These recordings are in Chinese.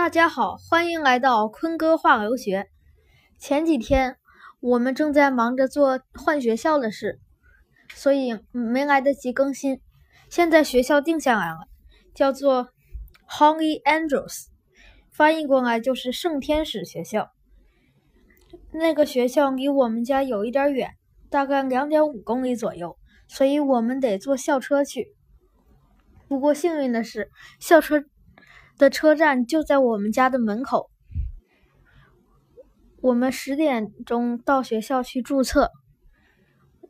大家好，欢迎来到坤哥话留学。前几天我们正在忙着做换学校的事，所以没来得及更新。现在学校定下来了，叫做 Holy Angels，翻译过来就是圣天使学校。那个学校离我们家有一点远，大概两点五公里左右，所以我们得坐校车去。不过幸运的是，校车。的车站就在我们家的门口。我们十点钟到学校去注册。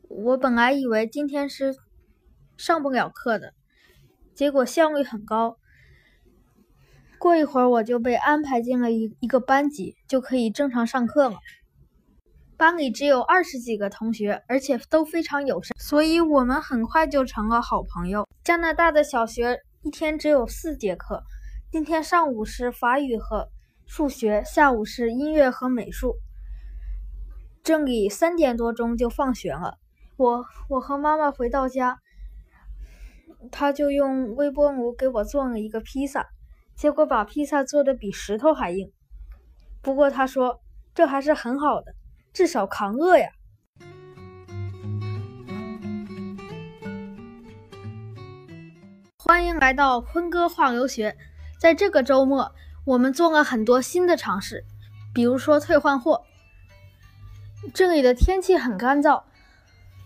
我本来以为今天是上不了课的，结果效率很高。过一会儿我就被安排进了一一个班级，就可以正常上课了。班里只有二十几个同学，而且都非常友善，所以我们很快就成了好朋友。加拿大的小学一天只有四节课。今天上午是法语和数学，下午是音乐和美术。这里三点多钟就放学了。我我和妈妈回到家，他就用微波炉给我做了一个披萨，结果把披萨做的比石头还硬。不过他说这还是很好的，至少扛饿呀。欢迎来到坤哥话留学。在这个周末，我们做了很多新的尝试，比如说退换货。这里的天气很干燥，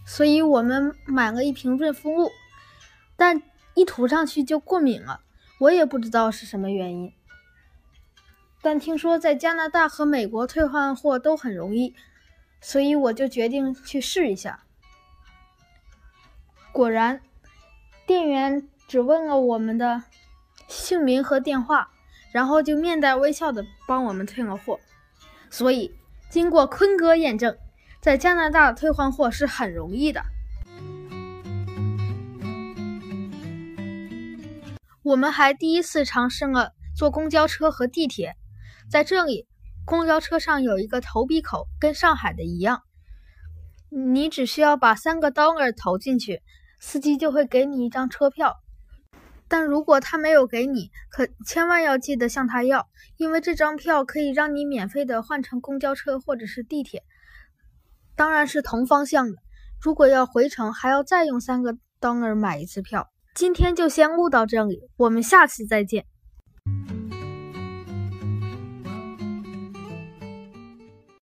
所以我们买了一瓶润肤露，但一涂上去就过敏了。我也不知道是什么原因，但听说在加拿大和美国退换货都很容易，所以我就决定去试一下。果然，店员只问了我们的。姓名和电话，然后就面带微笑的帮我们退了货。所以，经过坤哥验证，在加拿大退换货是很容易的。我们还第一次尝试了坐公交车和地铁。在这里，公交车上有一个投币口，跟上海的一样，你只需要把三个 dollar 投进去，司机就会给你一张车票。但如果他没有给你，可千万要记得向他要，因为这张票可以让你免费的换乘公交车或者是地铁，当然是同方向的。如果要回程，还要再用三个 dollar 买一次票。今天就先录到这里，我们下次再见。